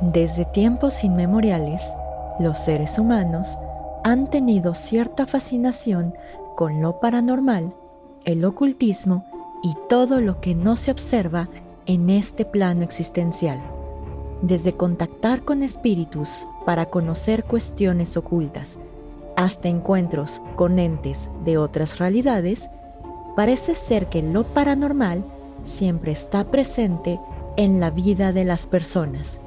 Desde tiempos inmemoriales, los seres humanos han tenido cierta fascinación con lo paranormal, el ocultismo y todo lo que no se observa en este plano existencial. Desde contactar con espíritus para conocer cuestiones ocultas, hasta encuentros con entes de otras realidades, parece ser que lo paranormal siempre está presente en la vida de las personas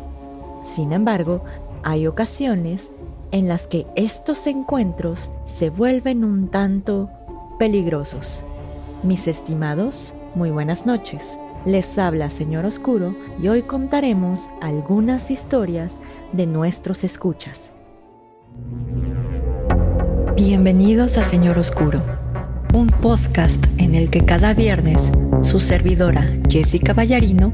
sin embargo, hay ocasiones en las que estos encuentros se vuelven un tanto peligrosos. Mis estimados, muy buenas noches. Les habla Señor Oscuro y hoy contaremos algunas historias de nuestros escuchas. Bienvenidos a Señor Oscuro, un podcast en el que cada viernes su servidora Jessica Ballarino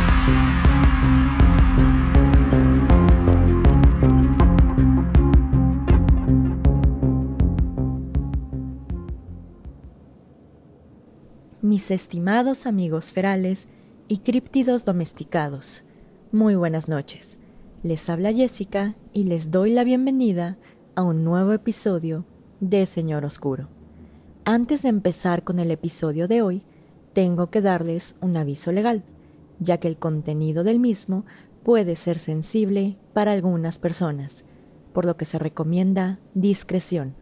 Mis estimados amigos ferales y críptidos domesticados. Muy buenas noches. Les habla Jessica y les doy la bienvenida a un nuevo episodio de Señor Oscuro. Antes de empezar con el episodio de hoy, tengo que darles un aviso legal, ya que el contenido del mismo puede ser sensible para algunas personas, por lo que se recomienda discreción.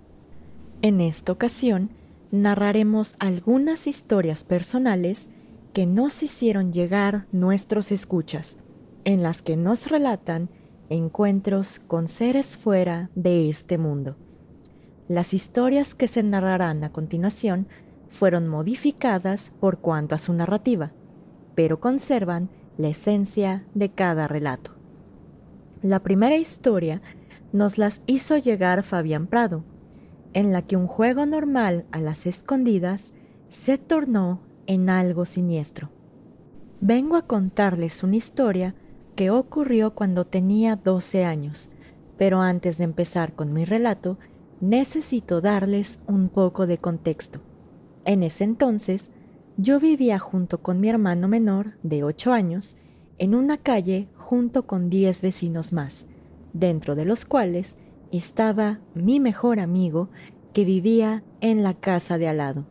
En esta ocasión, narraremos algunas historias personales que nos hicieron llegar nuestros escuchas, en las que nos relatan encuentros con seres fuera de este mundo. Las historias que se narrarán a continuación fueron modificadas por cuanto a su narrativa, pero conservan la esencia de cada relato. La primera historia nos las hizo llegar Fabián Prado, en la que un juego normal a las escondidas se tornó en algo siniestro. Vengo a contarles una historia que ocurrió cuando tenía 12 años, pero antes de empezar con mi relato, necesito darles un poco de contexto. En ese entonces, yo vivía junto con mi hermano menor, de 8 años, en una calle junto con 10 vecinos más, dentro de los cuales estaba mi mejor amigo que vivía en la casa de al lado.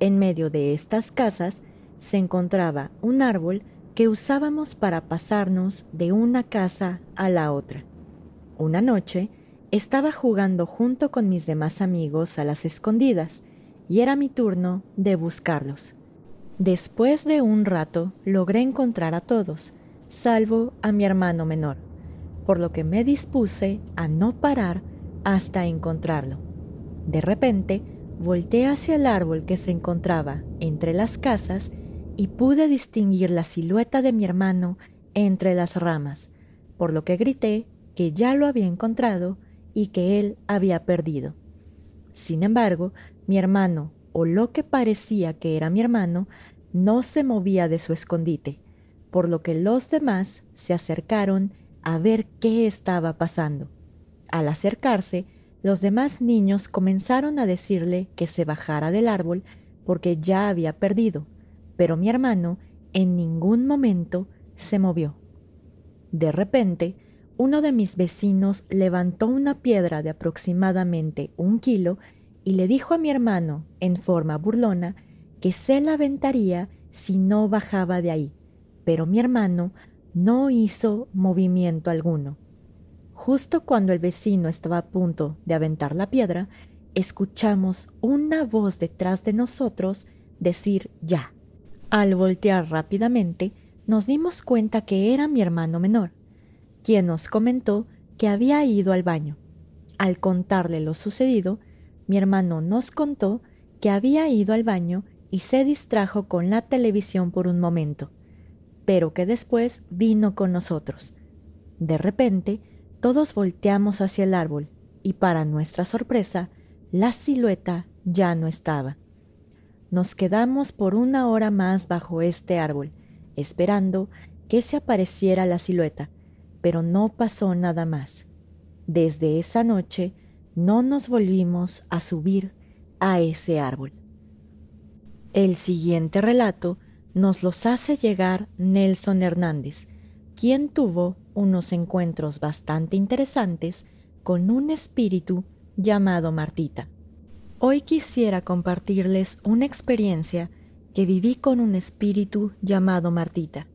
En medio de estas casas se encontraba un árbol que usábamos para pasarnos de una casa a la otra. Una noche estaba jugando junto con mis demás amigos a las escondidas y era mi turno de buscarlos. Después de un rato logré encontrar a todos, salvo a mi hermano menor por lo que me dispuse a no parar hasta encontrarlo. De repente, volteé hacia el árbol que se encontraba entre las casas y pude distinguir la silueta de mi hermano entre las ramas, por lo que grité que ya lo había encontrado y que él había perdido. Sin embargo, mi hermano, o lo que parecía que era mi hermano, no se movía de su escondite, por lo que los demás se acercaron a ver qué estaba pasando. Al acercarse, los demás niños comenzaron a decirle que se bajara del árbol porque ya había perdido, pero mi hermano en ningún momento se movió. De repente, uno de mis vecinos levantó una piedra de aproximadamente un kilo y le dijo a mi hermano, en forma burlona, que se la aventaría si no bajaba de ahí, pero mi hermano no hizo movimiento alguno. Justo cuando el vecino estaba a punto de aventar la piedra, escuchamos una voz detrás de nosotros decir ya. Al voltear rápidamente, nos dimos cuenta que era mi hermano menor, quien nos comentó que había ido al baño. Al contarle lo sucedido, mi hermano nos contó que había ido al baño y se distrajo con la televisión por un momento pero que después vino con nosotros. De repente, todos volteamos hacia el árbol y para nuestra sorpresa, la silueta ya no estaba. nos quedamos por una hora más bajo este árbol, esperando que se apareciera la silueta, pero no pasó nada más. Desde esa noche no nos volvimos a subir a ese árbol. El siguiente relato nos los hace llegar Nelson Hernández, quien tuvo unos encuentros bastante interesantes con un espíritu llamado Martita. Hoy quisiera compartirles una experiencia que viví con un espíritu llamado Martita.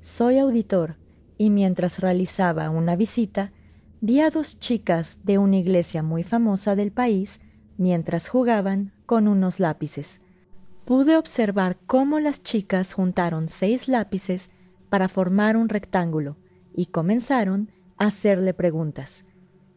Soy auditor y mientras realizaba una visita vi a dos chicas de una iglesia muy famosa del país mientras jugaban con unos lápices. Pude observar cómo las chicas juntaron seis lápices para formar un rectángulo y comenzaron a hacerle preguntas.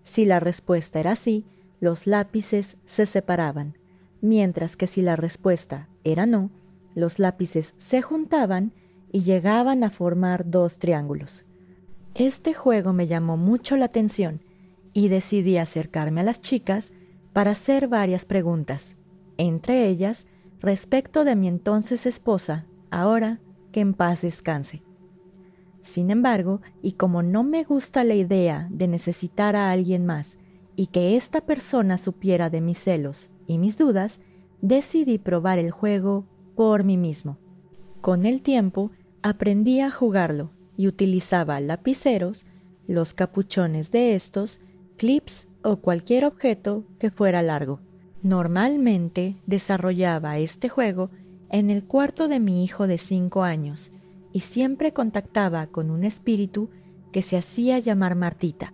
Si la respuesta era sí, los lápices se separaban, mientras que si la respuesta era no, los lápices se juntaban y llegaban a formar dos triángulos. Este juego me llamó mucho la atención y decidí acercarme a las chicas para hacer varias preguntas, entre ellas respecto de mi entonces esposa, ahora que en paz descanse. Sin embargo, y como no me gusta la idea de necesitar a alguien más y que esta persona supiera de mis celos y mis dudas, decidí probar el juego por mí mismo. Con el tiempo aprendí a jugarlo y utilizaba lapiceros, los capuchones de estos, clips o cualquier objeto que fuera largo. Normalmente desarrollaba este juego en el cuarto de mi hijo de cinco años y siempre contactaba con un espíritu que se hacía llamar Martita.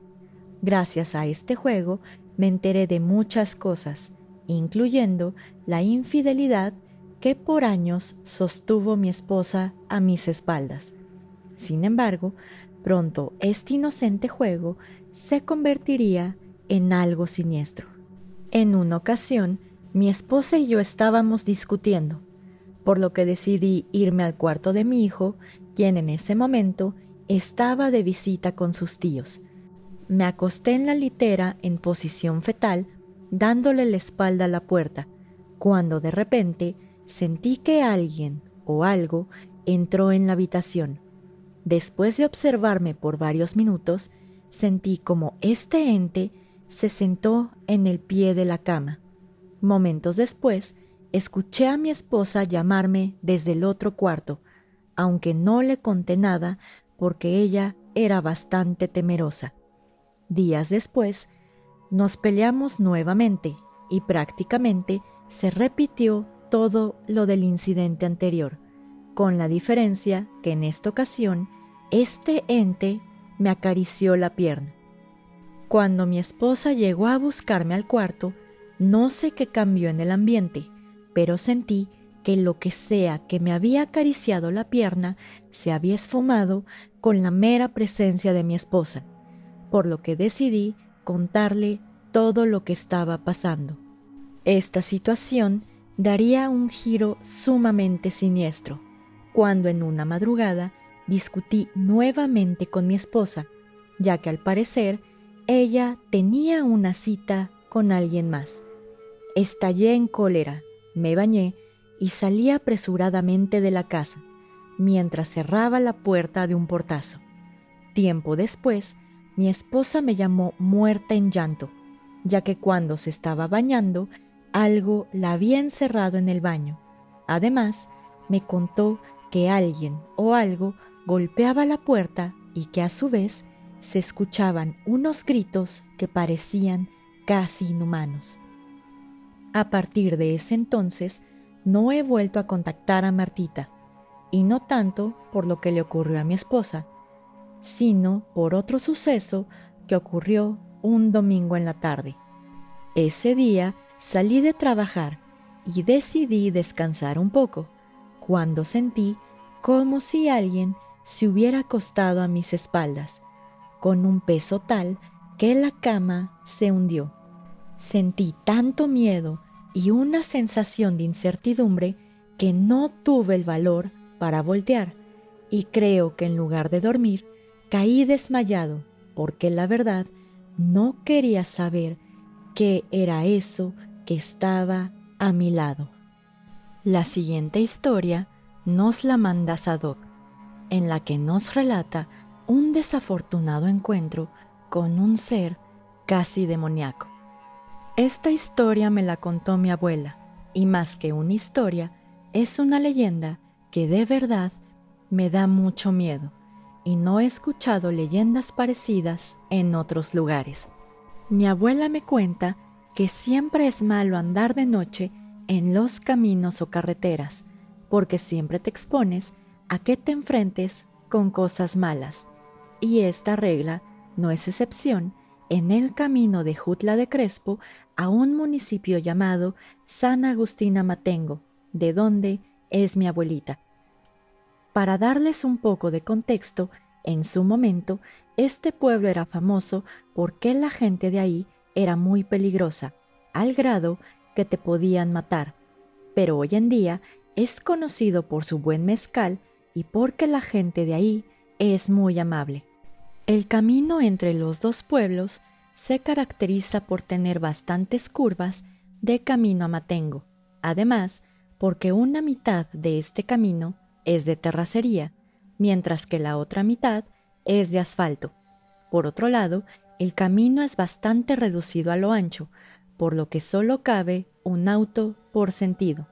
Gracias a este juego me enteré de muchas cosas, incluyendo la infidelidad que por años sostuvo mi esposa a mis espaldas. Sin embargo, pronto este inocente juego se convertiría en algo siniestro. En una ocasión, mi esposa y yo estábamos discutiendo, por lo que decidí irme al cuarto de mi hijo, quien en ese momento estaba de visita con sus tíos. Me acosté en la litera en posición fetal, dándole la espalda a la puerta, cuando de repente sentí que alguien o algo entró en la habitación. Después de observarme por varios minutos, sentí como este ente se sentó en el pie de la cama. Momentos después, escuché a mi esposa llamarme desde el otro cuarto, aunque no le conté nada porque ella era bastante temerosa. Días después, nos peleamos nuevamente y prácticamente se repitió todo lo del incidente anterior, con la diferencia que en esta ocasión este ente me acarició la pierna. Cuando mi esposa llegó a buscarme al cuarto, no sé qué cambió en el ambiente, pero sentí que lo que sea que me había acariciado la pierna se había esfumado con la mera presencia de mi esposa por lo que decidí contarle todo lo que estaba pasando. Esta situación daría un giro sumamente siniestro, cuando en una madrugada discutí nuevamente con mi esposa, ya que al parecer ella tenía una cita con alguien más. Estallé en cólera, me bañé y salí apresuradamente de la casa, mientras cerraba la puerta de un portazo. Tiempo después, mi esposa me llamó muerta en llanto, ya que cuando se estaba bañando, algo la había encerrado en el baño. Además, me contó que alguien o algo golpeaba la puerta y que a su vez se escuchaban unos gritos que parecían casi inhumanos. A partir de ese entonces, no he vuelto a contactar a Martita, y no tanto por lo que le ocurrió a mi esposa, sino por otro suceso que ocurrió un domingo en la tarde. Ese día salí de trabajar y decidí descansar un poco, cuando sentí como si alguien se hubiera acostado a mis espaldas, con un peso tal que la cama se hundió. Sentí tanto miedo y una sensación de incertidumbre que no tuve el valor para voltear, y creo que en lugar de dormir, Caí desmayado porque la verdad no quería saber qué era eso que estaba a mi lado. La siguiente historia nos la manda Sadok, en la que nos relata un desafortunado encuentro con un ser casi demoníaco. Esta historia me la contó mi abuela, y más que una historia, es una leyenda que de verdad me da mucho miedo, y no he escuchado leyendas parecidas en otros lugares. Mi abuela me cuenta que siempre es malo andar de noche en los caminos o carreteras, porque siempre te expones a que te enfrentes con cosas malas. Y esta regla no es excepción en el camino de Jutla de Crespo a un municipio llamado San Agustín Amatengo, de donde es mi abuelita. Para darles un poco de contexto, en su momento, este pueblo era famoso porque la gente de ahí era muy peligrosa, al grado que te podían matar, pero hoy en día es conocido por su buen mezcal y porque la gente de ahí es muy amable. El camino entre los dos pueblos se caracteriza por tener bastantes curvas de camino a Matengo, además porque una mitad de este camino es de terracería, mientras que la otra mitad es de asfalto. Por otro lado, el camino es bastante reducido a lo ancho, por lo que solo cabe un auto por sentido.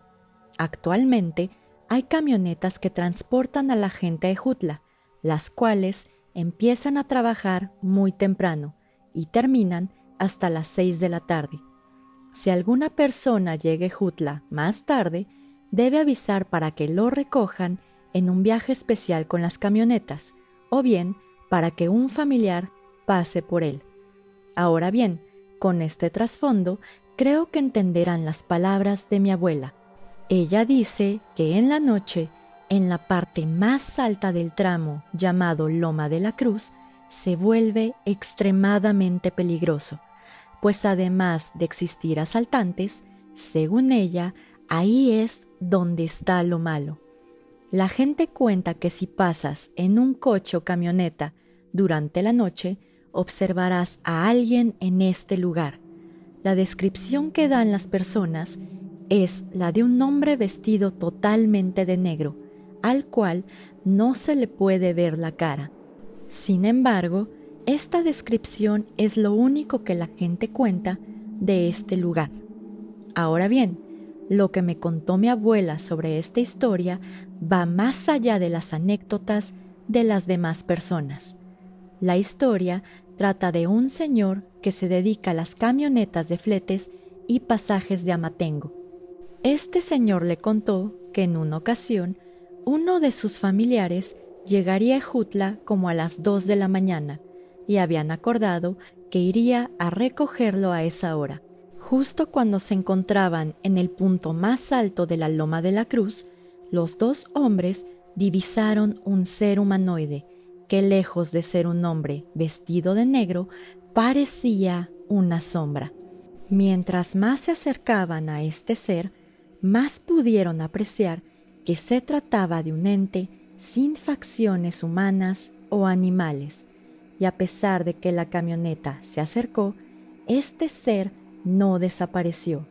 Actualmente hay camionetas que transportan a la gente a Jutla, las cuales empiezan a trabajar muy temprano y terminan hasta las 6 de la tarde. Si alguna persona llegue Jutla más tarde, debe avisar para que lo recojan en un viaje especial con las camionetas, o bien para que un familiar pase por él. Ahora bien, con este trasfondo, creo que entenderán las palabras de mi abuela. Ella dice que en la noche, en la parte más alta del tramo llamado Loma de la Cruz, se vuelve extremadamente peligroso, pues además de existir asaltantes, según ella, ahí es donde está lo malo. La gente cuenta que si pasas en un coche o camioneta durante la noche, observarás a alguien en este lugar. La descripción que dan las personas es la de un hombre vestido totalmente de negro, al cual no se le puede ver la cara. Sin embargo, esta descripción es lo único que la gente cuenta de este lugar. Ahora bien, lo que me contó mi abuela sobre esta historia va más allá de las anécdotas de las demás personas. La historia trata de un señor que se dedica a las camionetas de fletes y pasajes de Amatengo. Este señor le contó que en una ocasión uno de sus familiares llegaría a Jutla como a las dos de la mañana y habían acordado que iría a recogerlo a esa hora. Justo cuando se encontraban en el punto más alto de la loma de la cruz, los dos hombres divisaron un ser humanoide que lejos de ser un hombre vestido de negro, parecía una sombra. Mientras más se acercaban a este ser, más pudieron apreciar que se trataba de un ente sin facciones humanas o animales, y a pesar de que la camioneta se acercó, este ser no desapareció.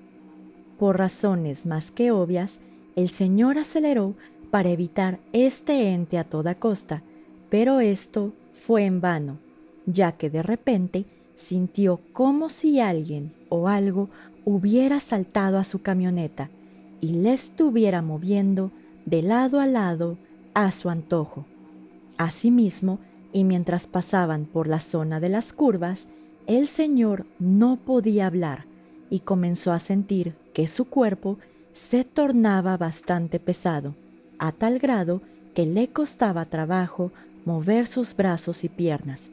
Por razones más que obvias, el señor aceleró para evitar este ente a toda costa, pero esto fue en vano, ya que de repente sintió como si alguien o algo hubiera saltado a su camioneta y le estuviera moviendo de lado a lado a su antojo. Asimismo, y mientras pasaban por la zona de las curvas, el señor no podía hablar y comenzó a sentir que su cuerpo se tornaba bastante pesado, a tal grado que le costaba trabajo mover sus brazos y piernas.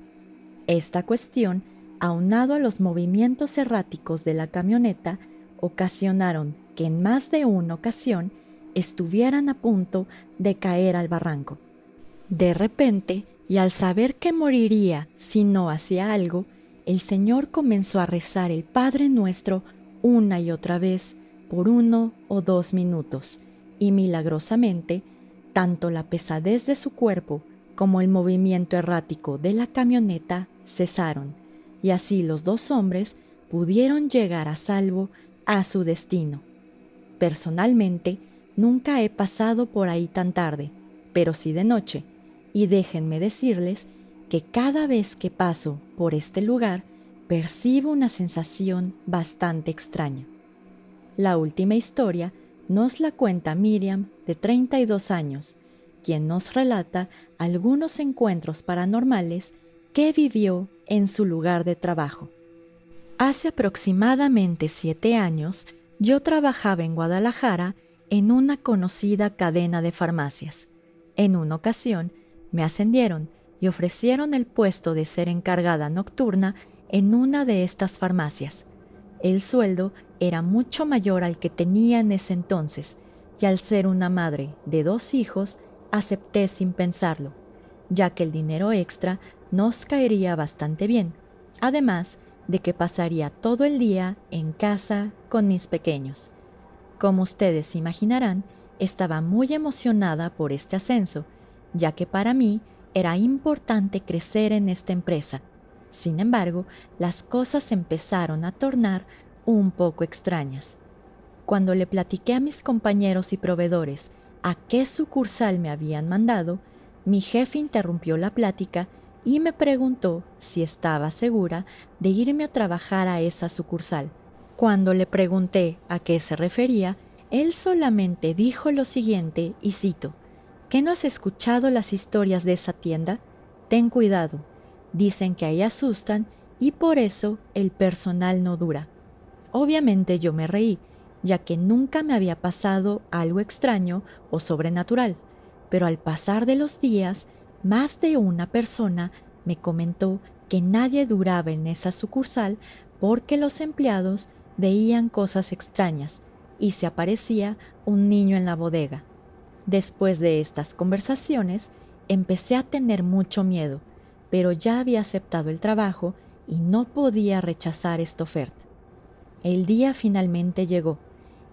Esta cuestión, aunado a los movimientos erráticos de la camioneta, ocasionaron que en más de una ocasión estuvieran a punto de caer al barranco. De repente, y al saber que moriría si no hacía algo, el Señor comenzó a rezar el Padre Nuestro una y otra vez por uno o dos minutos, y milagrosamente, tanto la pesadez de su cuerpo como el movimiento errático de la camioneta cesaron, y así los dos hombres pudieron llegar a salvo a su destino. Personalmente, nunca he pasado por ahí tan tarde, pero sí de noche, y déjenme decirles que cada vez que paso por este lugar percibo una sensación bastante extraña. La última historia nos la cuenta Miriam, de 32 años, quien nos relata algunos encuentros paranormales que vivió en su lugar de trabajo. Hace aproximadamente siete años, yo trabajaba en Guadalajara en una conocida cadena de farmacias. En una ocasión, me ascendieron y ofrecieron el puesto de ser encargada nocturna en una de estas farmacias. El sueldo era mucho mayor al que tenía en ese entonces, y al ser una madre de dos hijos, acepté sin pensarlo, ya que el dinero extra nos caería bastante bien, además de que pasaría todo el día en casa con mis pequeños. Como ustedes imaginarán, estaba muy emocionada por este ascenso, ya que para mí era importante crecer en esta empresa. Sin embargo, las cosas empezaron a tornar un poco extrañas. Cuando le platiqué a mis compañeros y proveedores a qué sucursal me habían mandado, mi jefe interrumpió la plática y me preguntó si estaba segura de irme a trabajar a esa sucursal. Cuando le pregunté a qué se refería, él solamente dijo lo siguiente, y cito, ¿Qué no has escuchado las historias de esa tienda? Ten cuidado. Dicen que ahí asustan y por eso el personal no dura. Obviamente yo me reí, ya que nunca me había pasado algo extraño o sobrenatural, pero al pasar de los días, más de una persona me comentó que nadie duraba en esa sucursal porque los empleados veían cosas extrañas y se aparecía un niño en la bodega. Después de estas conversaciones, empecé a tener mucho miedo, pero ya había aceptado el trabajo y no podía rechazar esta oferta. El día finalmente llegó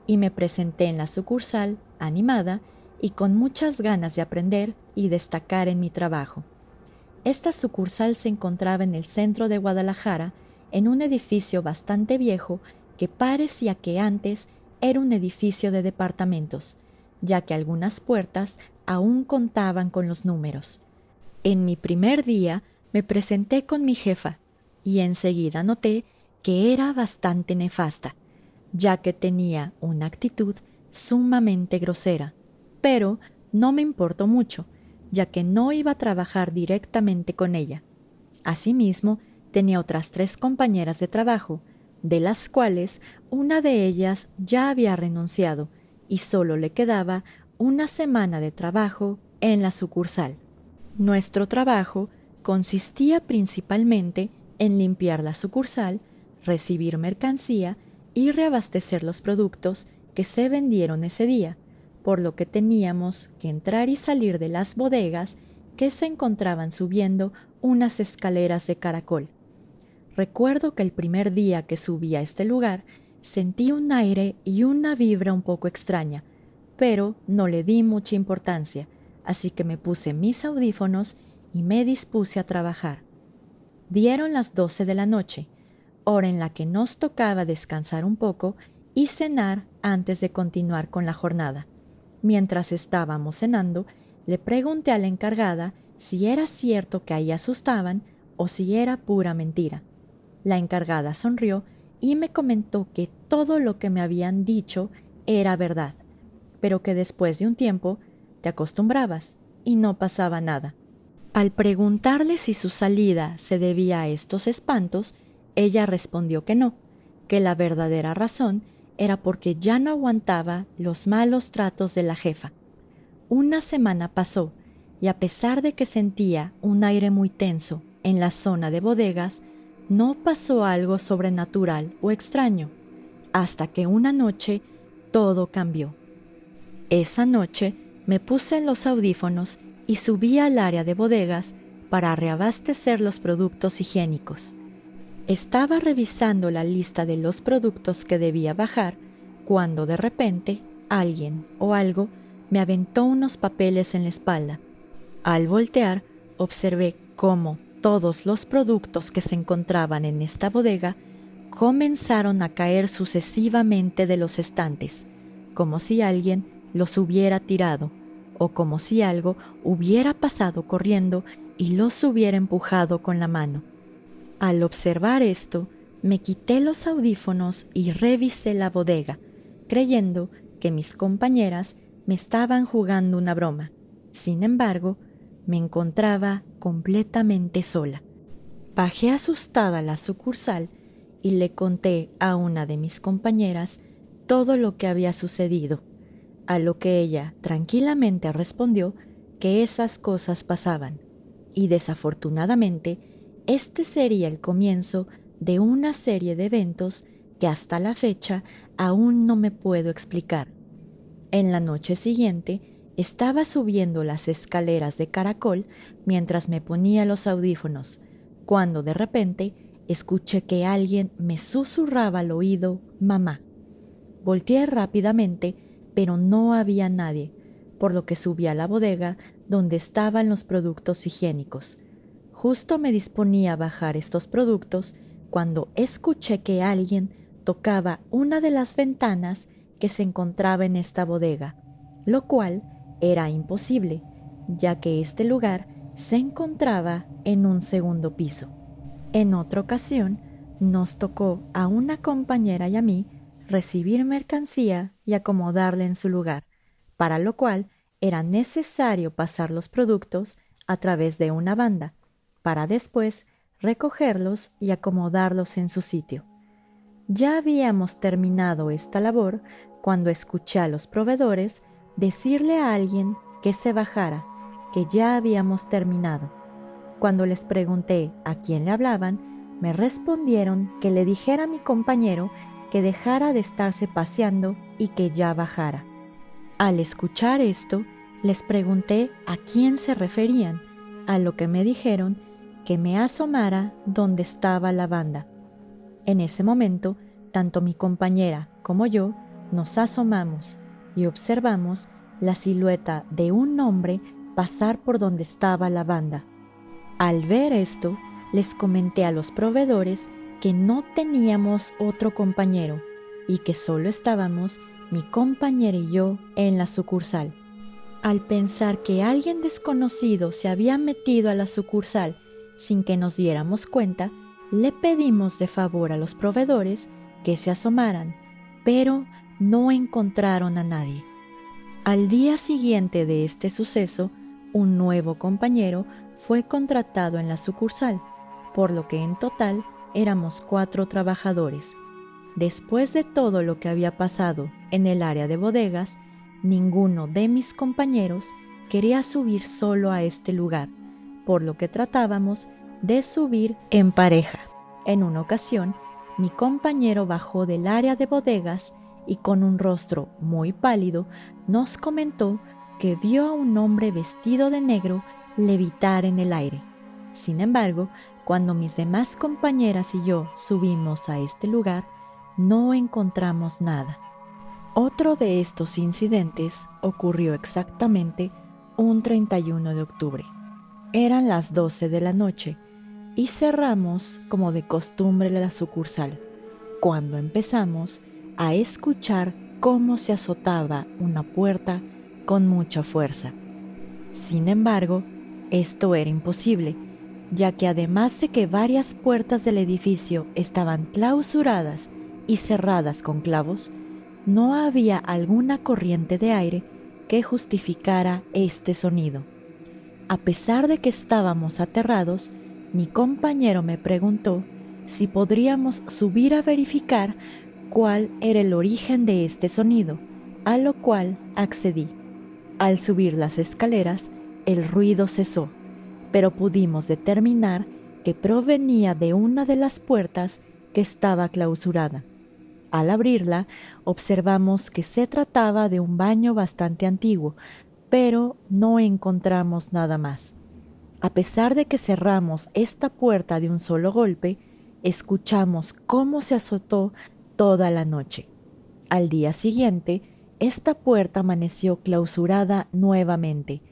y me presenté en la sucursal, animada y con muchas ganas de aprender y destacar en mi trabajo. Esta sucursal se encontraba en el centro de Guadalajara, en un edificio bastante viejo que parecía que antes era un edificio de departamentos, ya que algunas puertas aún contaban con los números. En mi primer día me presenté con mi jefa y enseguida noté que era bastante nefasta, ya que tenía una actitud sumamente grosera. Pero no me importó mucho, ya que no iba a trabajar directamente con ella. Asimismo, tenía otras tres compañeras de trabajo, de las cuales una de ellas ya había renunciado y solo le quedaba una semana de trabajo en la sucursal. Nuestro trabajo consistía principalmente en limpiar la sucursal recibir mercancía y reabastecer los productos que se vendieron ese día, por lo que teníamos que entrar y salir de las bodegas que se encontraban subiendo unas escaleras de caracol. Recuerdo que el primer día que subí a este lugar sentí un aire y una vibra un poco extraña, pero no le di mucha importancia, así que me puse mis audífonos y me dispuse a trabajar. Dieron las doce de la noche hora en la que nos tocaba descansar un poco y cenar antes de continuar con la jornada. Mientras estábamos cenando, le pregunté a la encargada si era cierto que ahí asustaban o si era pura mentira. La encargada sonrió y me comentó que todo lo que me habían dicho era verdad, pero que después de un tiempo te acostumbrabas y no pasaba nada. Al preguntarle si su salida se debía a estos espantos, ella respondió que no, que la verdadera razón era porque ya no aguantaba los malos tratos de la jefa. Una semana pasó, y a pesar de que sentía un aire muy tenso en la zona de bodegas, no pasó algo sobrenatural o extraño, hasta que una noche todo cambió. Esa noche me puse en los audífonos y subí al área de bodegas para reabastecer los productos higiénicos. Estaba revisando la lista de los productos que debía bajar cuando de repente alguien o algo me aventó unos papeles en la espalda. Al voltear, observé cómo todos los productos que se encontraban en esta bodega comenzaron a caer sucesivamente de los estantes, como si alguien los hubiera tirado, o como si algo hubiera pasado corriendo y los hubiera empujado con la mano. Al observar esto, me quité los audífonos y revisé la bodega, creyendo que mis compañeras me estaban jugando una broma. Sin embargo, me encontraba completamente sola. Bajé asustada a la sucursal y le conté a una de mis compañeras todo lo que había sucedido, a lo que ella tranquilamente respondió que esas cosas pasaban, y desafortunadamente este sería el comienzo de una serie de eventos que hasta la fecha aún no me puedo explicar. En la noche siguiente estaba subiendo las escaleras de caracol mientras me ponía los audífonos, cuando de repente escuché que alguien me susurraba al oído mamá. Volteé rápidamente, pero no había nadie, por lo que subí a la bodega donde estaban los productos higiénicos. Justo me disponía a bajar estos productos cuando escuché que alguien tocaba una de las ventanas que se encontraba en esta bodega, lo cual era imposible, ya que este lugar se encontraba en un segundo piso. En otra ocasión, nos tocó a una compañera y a mí recibir mercancía y acomodarla en su lugar, para lo cual era necesario pasar los productos a través de una banda, para después recogerlos y acomodarlos en su sitio. Ya habíamos terminado esta labor cuando escuché a los proveedores decirle a alguien que se bajara, que ya habíamos terminado. Cuando les pregunté a quién le hablaban, me respondieron que le dijera a mi compañero que dejara de estarse paseando y que ya bajara. Al escuchar esto, les pregunté a quién se referían, a lo que me dijeron que me asomara donde estaba la banda. En ese momento, tanto mi compañera como yo nos asomamos y observamos la silueta de un hombre pasar por donde estaba la banda. Al ver esto, les comenté a los proveedores que no teníamos otro compañero y que solo estábamos mi compañera y yo en la sucursal. Al pensar que alguien desconocido se había metido a la sucursal sin que nos diéramos cuenta, le pedimos de favor a los proveedores que se asomaran, pero no encontraron a nadie. Al día siguiente de este suceso, un nuevo compañero fue contratado en la sucursal, por lo que en total éramos cuatro trabajadores. Después de todo lo que había pasado en el área de bodegas, ninguno de mis compañeros quería subir solo a este lugar, por lo que tratábamos de subir en pareja. En una ocasión, mi compañero bajó del área de bodegas y con un rostro muy pálido nos comentó que vio a un hombre vestido de negro levitar en el aire. Sin embargo, cuando mis demás compañeras y yo subimos a este lugar, no encontramos nada. Otro de estos incidentes ocurrió exactamente un 31 de octubre. Eran las 12 de la noche y cerramos como de costumbre la sucursal, cuando empezamos a escuchar cómo se azotaba una puerta con mucha fuerza. Sin embargo, esto era imposible, ya que además de que varias puertas del edificio estaban clausuradas y cerradas con clavos, no había alguna corriente de aire que justificara este sonido. A pesar de que estábamos aterrados, mi compañero me preguntó si podríamos subir a verificar cuál era el origen de este sonido, a lo cual accedí. Al subir las escaleras, el ruido cesó, pero pudimos determinar que provenía de una de las puertas que estaba clausurada. Al abrirla, observamos que se trataba de un baño bastante antiguo, pero no encontramos nada más. A pesar de que cerramos esta puerta de un solo golpe, escuchamos cómo se azotó toda la noche. Al día siguiente, esta puerta amaneció clausurada nuevamente,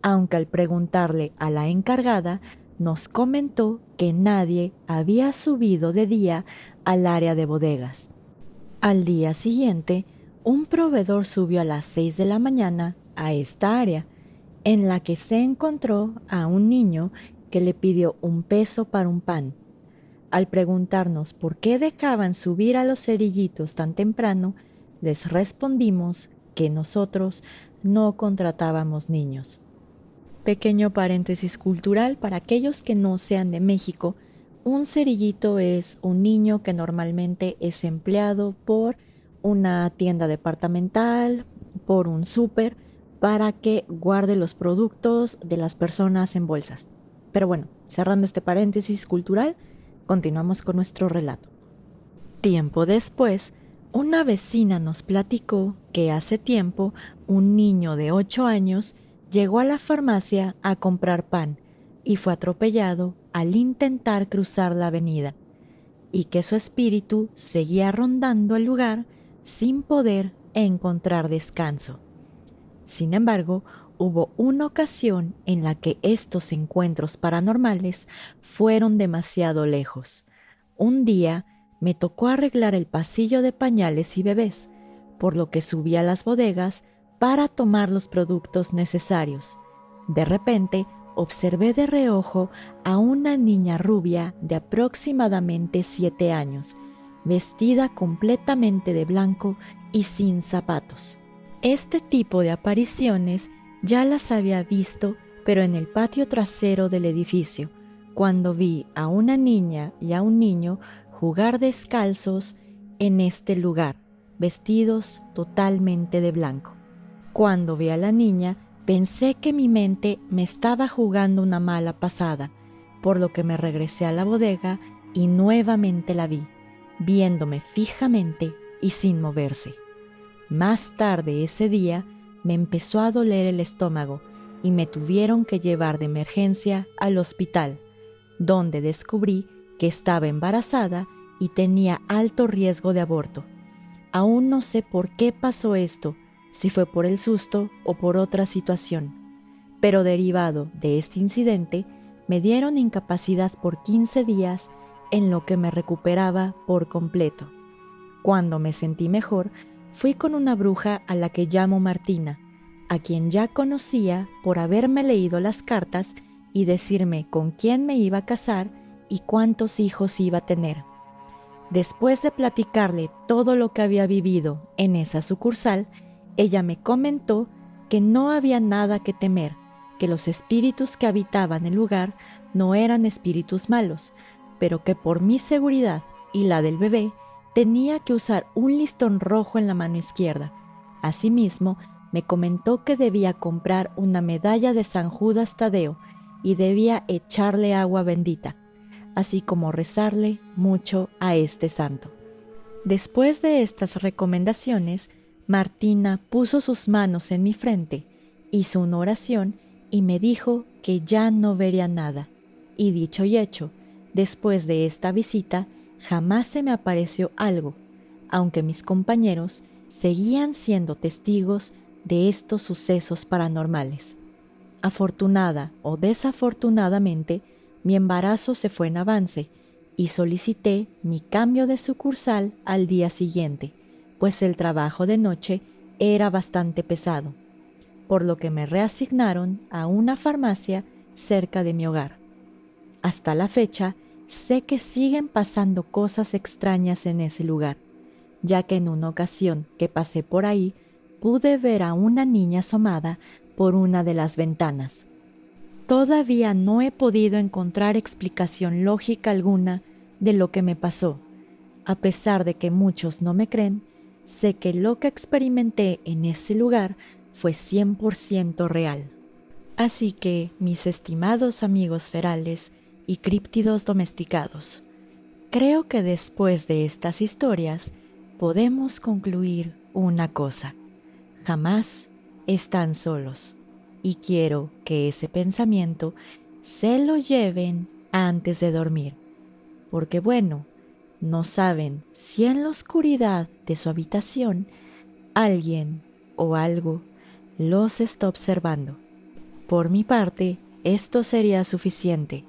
aunque al preguntarle a la encargada, nos comentó que nadie había subido de día al área de bodegas. Al día siguiente, un proveedor subió a las 6 de la mañana a esta área, en la que se encontró a un niño que le pidió un peso para un pan. Al preguntarnos por qué dejaban subir a los cerillitos tan temprano, les respondimos que nosotros no contratábamos niños. Pequeño paréntesis cultural para aquellos que no sean de México, un cerillito es un niño que normalmente es empleado por una tienda departamental, por un súper, para que guarde los productos de las personas en bolsas. Pero bueno, cerrando este paréntesis cultural, continuamos con nuestro relato. Tiempo después, una vecina nos platicó que hace tiempo un niño de 8 años llegó a la farmacia a comprar pan y fue atropellado al intentar cruzar la avenida, y que su espíritu seguía rondando el lugar sin poder encontrar descanso. Sin embargo, hubo una ocasión en la que estos encuentros paranormales fueron demasiado lejos. Un día me tocó arreglar el pasillo de pañales y bebés, por lo que subí a las bodegas para tomar los productos necesarios. De repente observé de reojo a una niña rubia de aproximadamente siete años, vestida completamente de blanco y sin zapatos. Este tipo de apariciones ya las había visto, pero en el patio trasero del edificio, cuando vi a una niña y a un niño jugar descalzos en este lugar, vestidos totalmente de blanco. Cuando vi a la niña, Pensé que mi mente me estaba jugando una mala pasada, por lo que me regresé a la bodega y nuevamente la vi, viéndome fijamente y sin moverse. Más tarde ese día me empezó a doler el estómago y me tuvieron que llevar de emergencia al hospital, donde descubrí que estaba embarazada y tenía alto riesgo de aborto. Aún no sé por qué pasó esto, si fue por el susto o por otra situación, pero derivado de este incidente, me dieron incapacidad por 15 días en lo que me recuperaba por completo. Cuando me sentí mejor, fui con una bruja a la que llamo Martina, a quien ya conocía por haberme leído las cartas y decirme con quién me iba a casar y cuántos hijos iba a tener. Después de platicarle todo lo que había vivido en esa sucursal, ella me comentó que no había nada que temer, que los espíritus que habitaban el lugar no eran espíritus malos, pero que por mi seguridad y la del bebé tenía que usar un listón rojo en la mano izquierda. Asimismo, me comentó que debía comprar una medalla de San Judas Tadeo y debía echarle agua bendita, así como rezarle mucho a este santo. Después de estas recomendaciones, Martina puso sus manos en mi frente, hizo una oración y me dijo que ya no vería nada. Y dicho y hecho, después de esta visita jamás se me apareció algo, aunque mis compañeros seguían siendo testigos de estos sucesos paranormales. Afortunada o desafortunadamente, mi embarazo se fue en avance y solicité mi cambio de sucursal al día siguiente pues el trabajo de noche era bastante pesado, por lo que me reasignaron a una farmacia cerca de mi hogar. Hasta la fecha, sé que siguen pasando cosas extrañas en ese lugar, ya que en una ocasión que pasé por ahí pude ver a una niña asomada por una de las ventanas. Todavía no he podido encontrar explicación lógica alguna de lo que me pasó. A pesar de que muchos no me creen, sé que lo que experimenté en ese lugar fue 100% real. Así que, mis estimados amigos ferales y críptidos domesticados, creo que después de estas historias podemos concluir una cosa. Jamás están solos. Y quiero que ese pensamiento se lo lleven antes de dormir. Porque bueno, no saben si en la oscuridad de su habitación alguien o algo los está observando. Por mi parte, esto sería suficiente.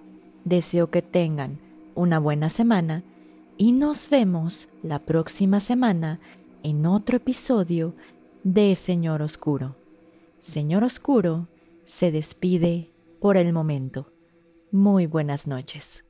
Deseo que tengan una buena semana y nos vemos la próxima semana en otro episodio de Señor Oscuro. Señor Oscuro se despide por el momento. Muy buenas noches.